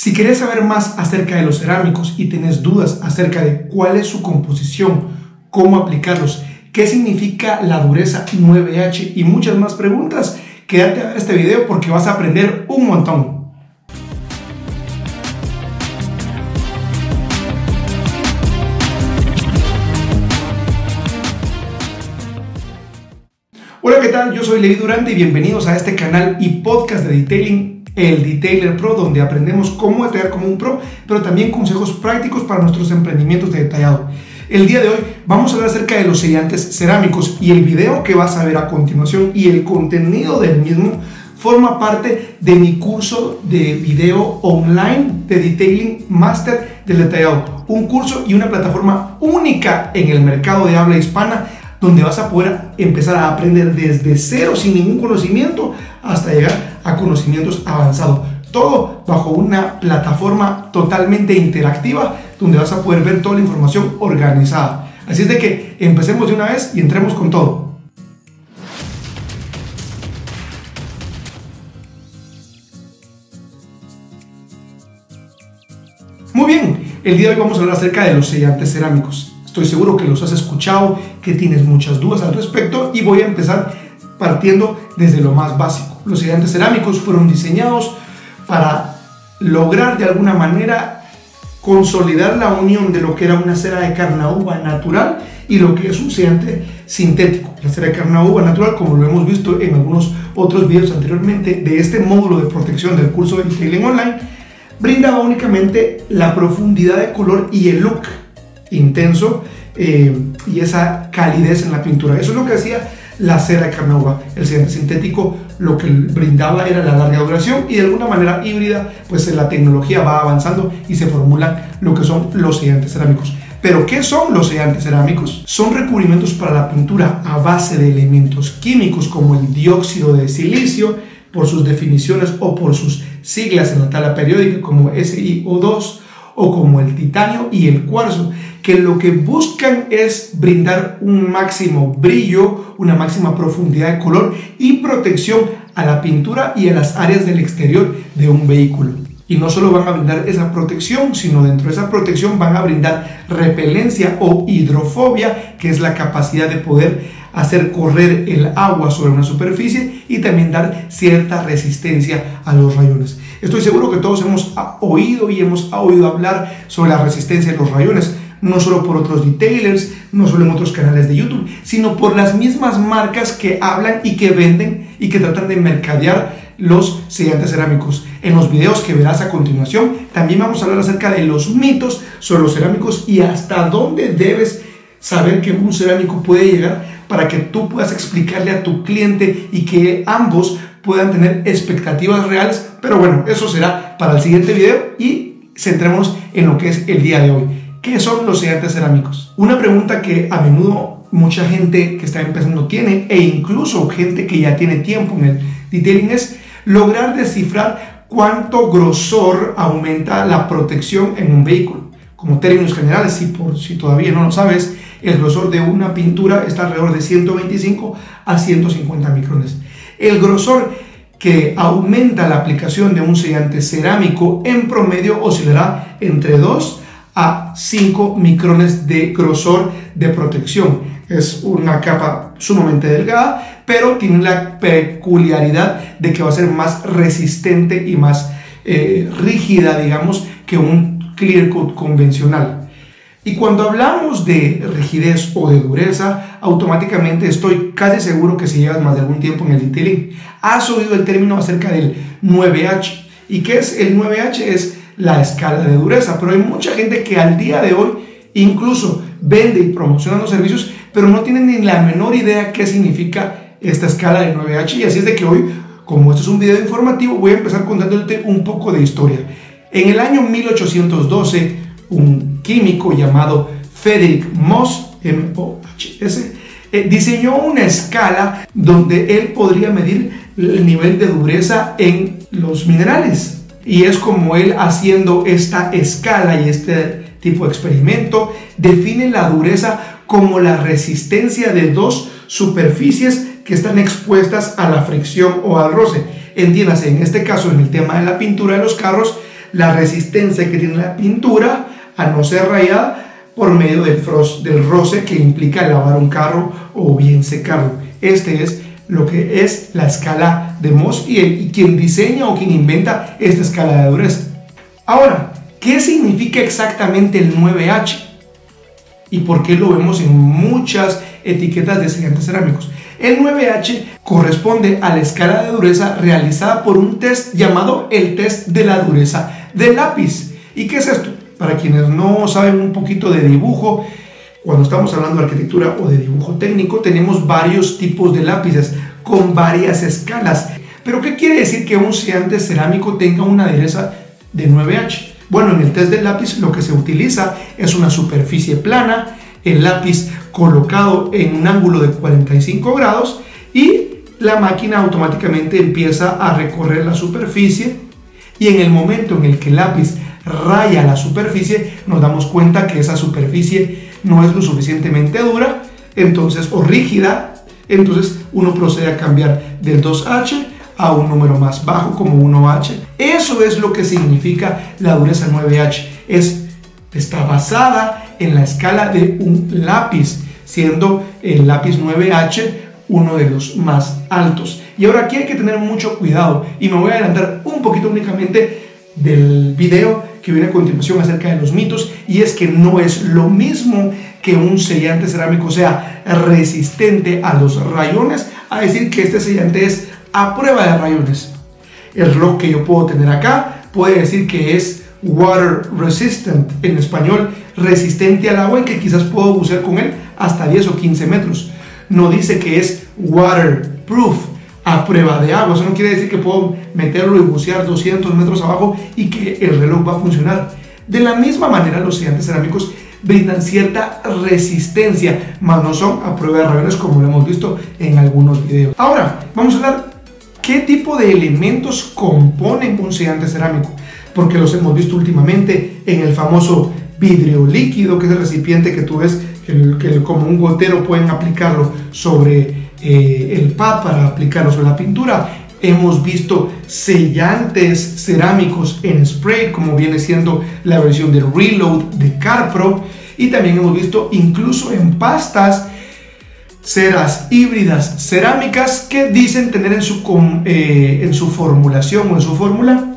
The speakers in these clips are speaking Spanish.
Si quieres saber más acerca de los cerámicos y tienes dudas acerca de cuál es su composición, cómo aplicarlos, qué significa la dureza 9H y muchas más preguntas, quédate a ver este video porque vas a aprender un montón. Hola, ¿qué tal? Yo soy Levi Durante y bienvenidos a este canal y podcast de Detailing el Detailer Pro, donde aprendemos cómo detallar como un pro, pero también consejos prácticos para nuestros emprendimientos de detallado. El día de hoy vamos a hablar acerca de los sellantes cerámicos y el video que vas a ver a continuación y el contenido del mismo forma parte de mi curso de video online de Detailing Master del Detallado. Un curso y una plataforma única en el mercado de habla hispana donde vas a poder empezar a aprender desde cero sin ningún conocimiento hasta llegar a conocimientos avanzados. Todo bajo una plataforma totalmente interactiva donde vas a poder ver toda la información organizada. Así es de que empecemos de una vez y entremos con todo. Muy bien, el día de hoy vamos a hablar acerca de los sellantes cerámicos. Estoy seguro que los has escuchado, que tienes muchas dudas al respecto y voy a empezar partiendo desde lo más básico. Los sellantes cerámicos fueron diseñados para lograr de alguna manera consolidar la unión de lo que era una cera de carnauba natural y lo que es un sellante sintético. La cera de carnauba natural, como lo hemos visto en algunos otros videos anteriormente de este módulo de protección del curso de Detailing Online, brindaba únicamente la profundidad de color y el look intenso eh, y esa calidez en la pintura. Eso es lo que hacía la cera de carnauba. El sellante sintético lo que brindaba era la larga duración y de alguna manera híbrida, pues la tecnología va avanzando y se formulan lo que son los sellantes cerámicos. Pero ¿qué son los sellantes cerámicos? Son recubrimientos para la pintura a base de elementos químicos como el dióxido de silicio, por sus definiciones o por sus siglas en la tabla periódica como SiO2 o como el titanio y el cuarzo, que lo que buscan es brindar un máximo brillo, una máxima profundidad de color y protección a la pintura y a las áreas del exterior de un vehículo. Y no solo van a brindar esa protección, sino dentro de esa protección van a brindar repelencia o hidrofobia, que es la capacidad de poder hacer correr el agua sobre una superficie y también dar cierta resistencia a los rayones. Estoy seguro que todos hemos oído y hemos oído hablar sobre la resistencia de los rayones, no solo por otros detailers, no solo en otros canales de YouTube, sino por las mismas marcas que hablan y que venden y que tratan de mercadear los sellantes cerámicos. En los videos que verás a continuación, también vamos a hablar acerca de los mitos sobre los cerámicos y hasta dónde debes saber que un cerámico puede llegar para que tú puedas explicarle a tu cliente y que ambos puedan tener expectativas reales. Pero bueno, eso será para el siguiente video y centrémonos en lo que es el día de hoy. ¿Qué son los sellantes cerámicos? Una pregunta que a menudo mucha gente que está empezando tiene e incluso gente que ya tiene tiempo en el detailing es lograr descifrar cuánto grosor aumenta la protección en un vehículo. Como términos generales, si, por, si todavía no lo sabes, el grosor de una pintura está alrededor de 125 a 150 micrones. El grosor que aumenta la aplicación de un sellante cerámico en promedio oscilará entre 2 a 5 micrones de grosor de protección. Es una capa sumamente delgada, pero tiene la peculiaridad de que va a ser más resistente y más eh, rígida, digamos, que un clear coat convencional. Y cuando hablamos de rigidez o de dureza, automáticamente estoy casi seguro que si llevas más de algún tiempo en el detailing, has oído el término acerca del 9H. ¿Y qué es el 9H? Es la escala de dureza. Pero hay mucha gente que al día de hoy incluso vende y promociona los servicios, pero no tienen ni la menor idea qué significa esta escala de 9H. Y así es de que hoy, como esto es un video informativo, voy a empezar contándote un poco de historia. En el año 1812, un químico llamado Frederick Moss, M-O-H-S, eh, diseñó una escala donde él podría medir el nivel de dureza en los minerales. Y es como él haciendo esta escala y este tipo de experimento define la dureza como la resistencia de dos superficies que están expuestas a la fricción o al roce. Entiéndase, en este caso, en el tema de la pintura de los carros, la resistencia que tiene la pintura a no ser rayada por medio del, del roce que implica lavar un carro o bien secarlo. Este es lo que es la escala de Mohs y, quien diseña o quien inventa esta escala de dureza. Ahora, ¿qué significa exactamente el 9H? ¿Y por qué lo vemos en muchas etiquetas de sellantes cerámicos? El 9H corresponde a la escala de dureza realizada por un test llamado el test de la dureza del lápiz. ¿Y qué es esto? Para quienes no saben un poquito de dibujo, cuando estamos hablando de arquitectura o de dibujo técnico, tenemos varios tipos de lápices con varias escalas. Pero ¿qué quiere decir que un sellante cerámico tenga una dureza de 9H? Bueno, en el test del lápiz lo que se utiliza es una superficie plana, el lápiz colocado en un ángulo de 45 grados y la máquina automáticamente empieza a recorrer la superficie y en el momento en el que el lápiz raya la superficie nos damos cuenta que esa superficie no es lo suficientemente dura entonces o rígida entonces uno procede a cambiar del 2H a un número más bajo como 1H eso es lo que significa la dureza 9H es está basada en la escala de un lápiz, siendo el lápiz 9H uno de los más altos. Y ahora aquí hay que tener mucho cuidado y me voy a adelantar un poquito únicamente del video que viene a continuación acerca de los mitos y es que no es lo mismo que un sellante cerámico sea resistente a los rayones a decir que este sellante es a prueba de rayones. El reloj que yo puedo tener acá puede decir que es water resistant, en español, resistente al agua y que quizás puedo bucear con él hasta 10 o 15 metros. No dice que es waterproof, a prueba de agua. Eso no quiere decir que puedo meterlo y bucear 200 metros abajo y que el reloj va a funcionar. De la misma manera, los sellantes cerámicos brindan cierta resistencia, mas no son a prueba de rayones como lo hemos visto en algunos videos. Ahora, vamos a hablar qué tipo de elementos componen un sellante cerámico porque los hemos visto últimamente en el famoso vidrio líquido, que es el recipiente que tú ves que, como un gotero pueden aplicarlo sobre eh, el pad para aplicarlo sobre la pintura. Hemos visto sellantes cerámicos en spray, como viene siendo la versión de Reload de CarPro. Y también hemos visto incluso en pastas ceras híbridas cerámicas que dicen tener en su, eh, en su formulación o en su fórmula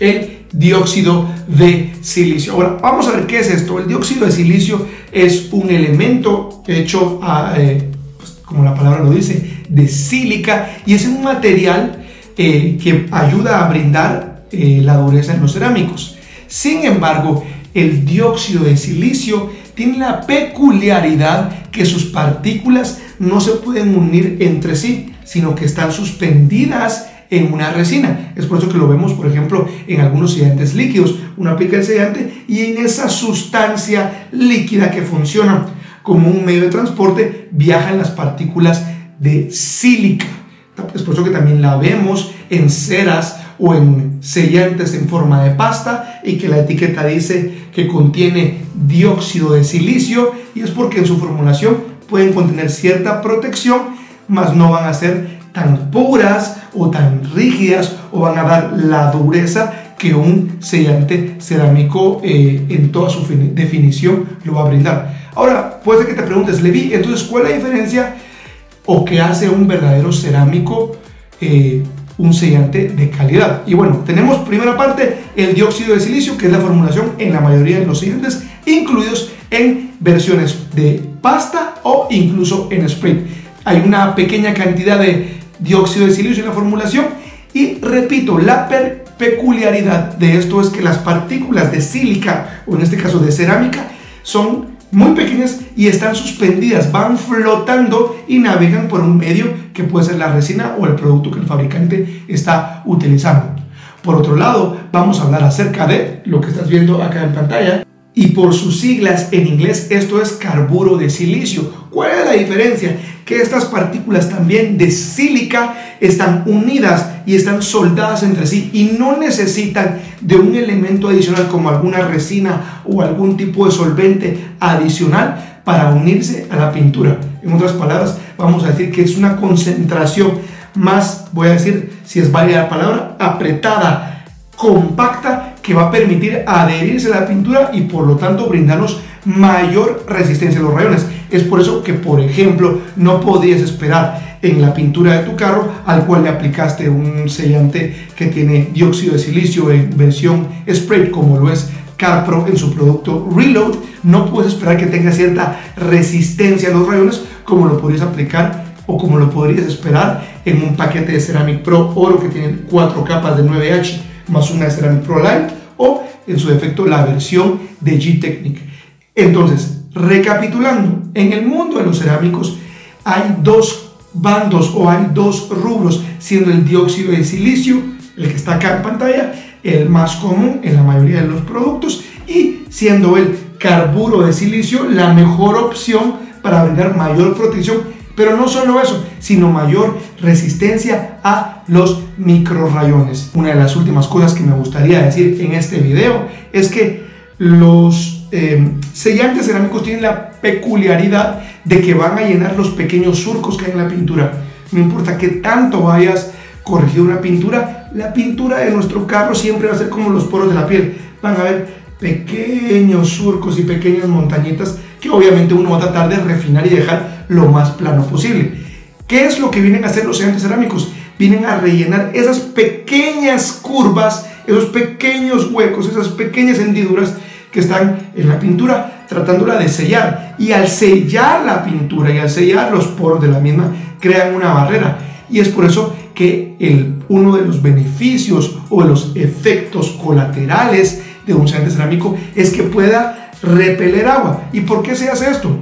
el dióxido de silicio. Ahora, vamos a ver qué es esto. El dióxido de silicio es un elemento hecho, eh, pues, como la palabra lo dice, de sílica y es un material eh, que ayuda a brindar eh, la dureza en los cerámicos. Sin embargo, el dióxido de silicio tiene la peculiaridad que sus partículas no se pueden unir entre sí, sino que están suspendidas en una resina. Es por eso que lo vemos, por ejemplo, en algunos sellantes líquidos. Uno aplica el sellante y en esa sustancia líquida que funciona como un medio de transporte viajan las partículas de sílica. Es por eso que también la vemos en ceras o en sellantes en forma de pasta y que la etiqueta dice que contiene dióxido de silicio y es porque en su formulación pueden contener cierta protección, mas no van a ser tan puras o tan rígidas o van a dar la dureza que un sellante cerámico eh, en toda su definición lo va a brindar. Ahora, puede que te preguntes, Levi, entonces, ¿cuál es la diferencia o qué hace un verdadero cerámico eh, un sellante de calidad? Y bueno, tenemos primera parte el dióxido de silicio, que es la formulación en la mayoría de los sellantes, incluidos en versiones de pasta o incluso en spray. Hay una pequeña cantidad de dióxido de silicio en la formulación. Y repito, la peculiaridad de esto es que las partículas de sílica, o en este caso de cerámica, son muy pequeñas y están suspendidas, van flotando y navegan por un medio que puede ser la resina o el producto que el fabricante está utilizando. Por otro lado, vamos a hablar acerca de lo que estás viendo acá en pantalla, y por sus siglas en inglés esto es carburo de silicio. ¿Cuál es la diferencia? Que estas partículas también de sílica están unidas y están soldadas entre sí y no necesitan de un elemento adicional como alguna resina o algún tipo de solvente adicional para unirse a la pintura. En otras palabras, vamos a decir que es una concentración más, voy a decir, si es válida la palabra, apretada, compacta que va a permitir adherirse a la pintura y por lo tanto brindarnos mayor resistencia a los rayones. Es por eso que, por ejemplo, no podías esperar en la pintura de tu carro al cual le aplicaste un sellante que tiene dióxido de silicio en versión spray como lo es CarPro en su producto Reload, no puedes esperar que tenga cierta resistencia a los rayones como lo podrías aplicar o como lo podrías esperar en un paquete de Ceramic Pro Oro que tiene cuatro capas de 9H más una de Ceramic Pro Light o en su defecto la versión de G-Technic. Entonces, recapitulando, en el mundo de los cerámicos hay dos bandos o hay dos rubros, siendo el dióxido de silicio, el que está acá en pantalla, el más común en la mayoría de los productos, y siendo el carburo de silicio la mejor opción para brindar mayor protección pero no solo eso, sino mayor resistencia a los microrayones. Una de las últimas cosas que me gustaría decir en este video es que los eh, sellantes cerámicos tienen la peculiaridad de que van a llenar los pequeños surcos que hay en la pintura. No importa qué tanto vayas corregido una pintura, la pintura de nuestro carro siempre va a ser como los poros de la piel. Van a haber pequeños surcos y pequeñas montañitas que obviamente uno va a tratar de refinar y dejar lo más plano posible. ¿Qué es lo que vienen a hacer los sellantes cerámicos? Vienen a rellenar esas pequeñas curvas, esos pequeños huecos, esas pequeñas hendiduras que están en la pintura, tratándola de sellar. Y al sellar la pintura y al sellar los poros de la misma, crean una barrera. Y es por eso que el, uno de los beneficios o de los efectos colaterales de un sellante cerámico es que pueda repeler agua. ¿Y por qué se hace esto?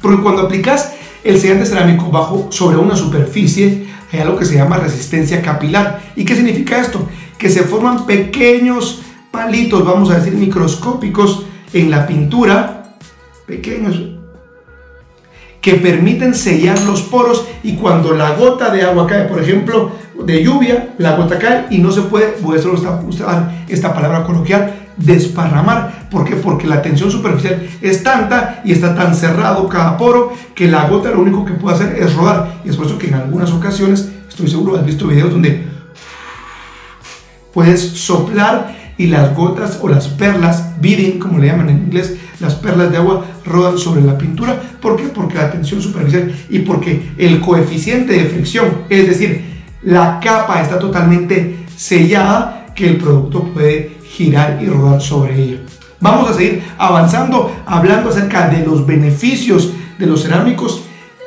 Porque cuando aplicas el sellante cerámico bajo sobre una superficie, hay algo que se llama resistencia capilar. ¿Y qué significa esto? Que se forman pequeños palitos, vamos a decir microscópicos, en la pintura, pequeños, que permiten sellar los poros y cuando la gota de agua cae, por ejemplo, de lluvia, la gota cae y no se puede, voy a usar esta palabra coloquial, desparramar. Porque la tensión superficial es tanta y está tan cerrado cada poro que la gota lo único que puede hacer es rodar. Y es por eso que en algunas ocasiones, estoy seguro, has visto videos donde puedes soplar y las gotas o las perlas, beading, como le llaman en inglés, las perlas de agua rodan sobre la pintura. ¿Por qué? Porque la tensión superficial y porque el coeficiente de fricción, es decir, la capa está totalmente sellada que el producto puede girar y rodar sobre ella. Vamos a seguir avanzando hablando acerca de los beneficios de los cerámicos.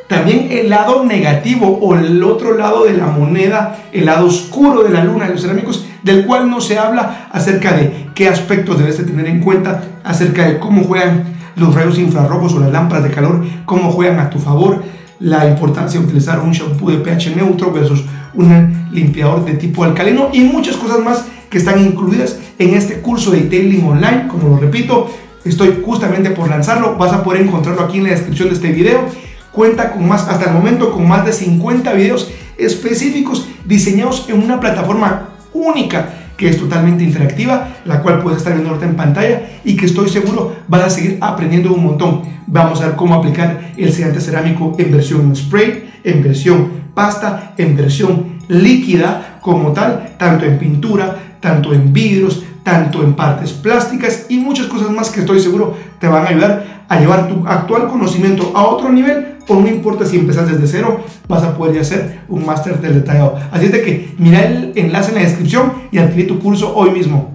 También el lado negativo o el otro lado de la moneda, el lado oscuro de la luna de los cerámicos, del cual no se habla acerca de qué aspectos debes de tener en cuenta, acerca de cómo juegan los rayos infrarrojos o las lámparas de calor, cómo juegan a tu favor, la importancia de utilizar un shampoo de pH neutro versus un limpiador de tipo alcalino y muchas cosas más que están incluidas en este curso de detailing online. Como lo repito, estoy justamente por lanzarlo. Vas a poder encontrarlo aquí en la descripción de este video. Cuenta con más, hasta el momento, con más de 50 videos específicos diseñados en una plataforma única que es totalmente interactiva, la cual puedes estar viendo en pantalla y que estoy seguro vas a seguir aprendiendo un montón. Vamos a ver cómo aplicar el sellante cerámico en versión spray, en versión pasta, en versión líquida como tal, tanto en pintura, tanto en vidrios, tanto en partes plásticas y muchas cosas más que estoy seguro te van a ayudar a llevar tu actual conocimiento a otro nivel o no importa si empezas desde cero, vas a poder hacer un máster del detallado. Así es de que mira el enlace en la descripción y adquirí tu curso hoy mismo.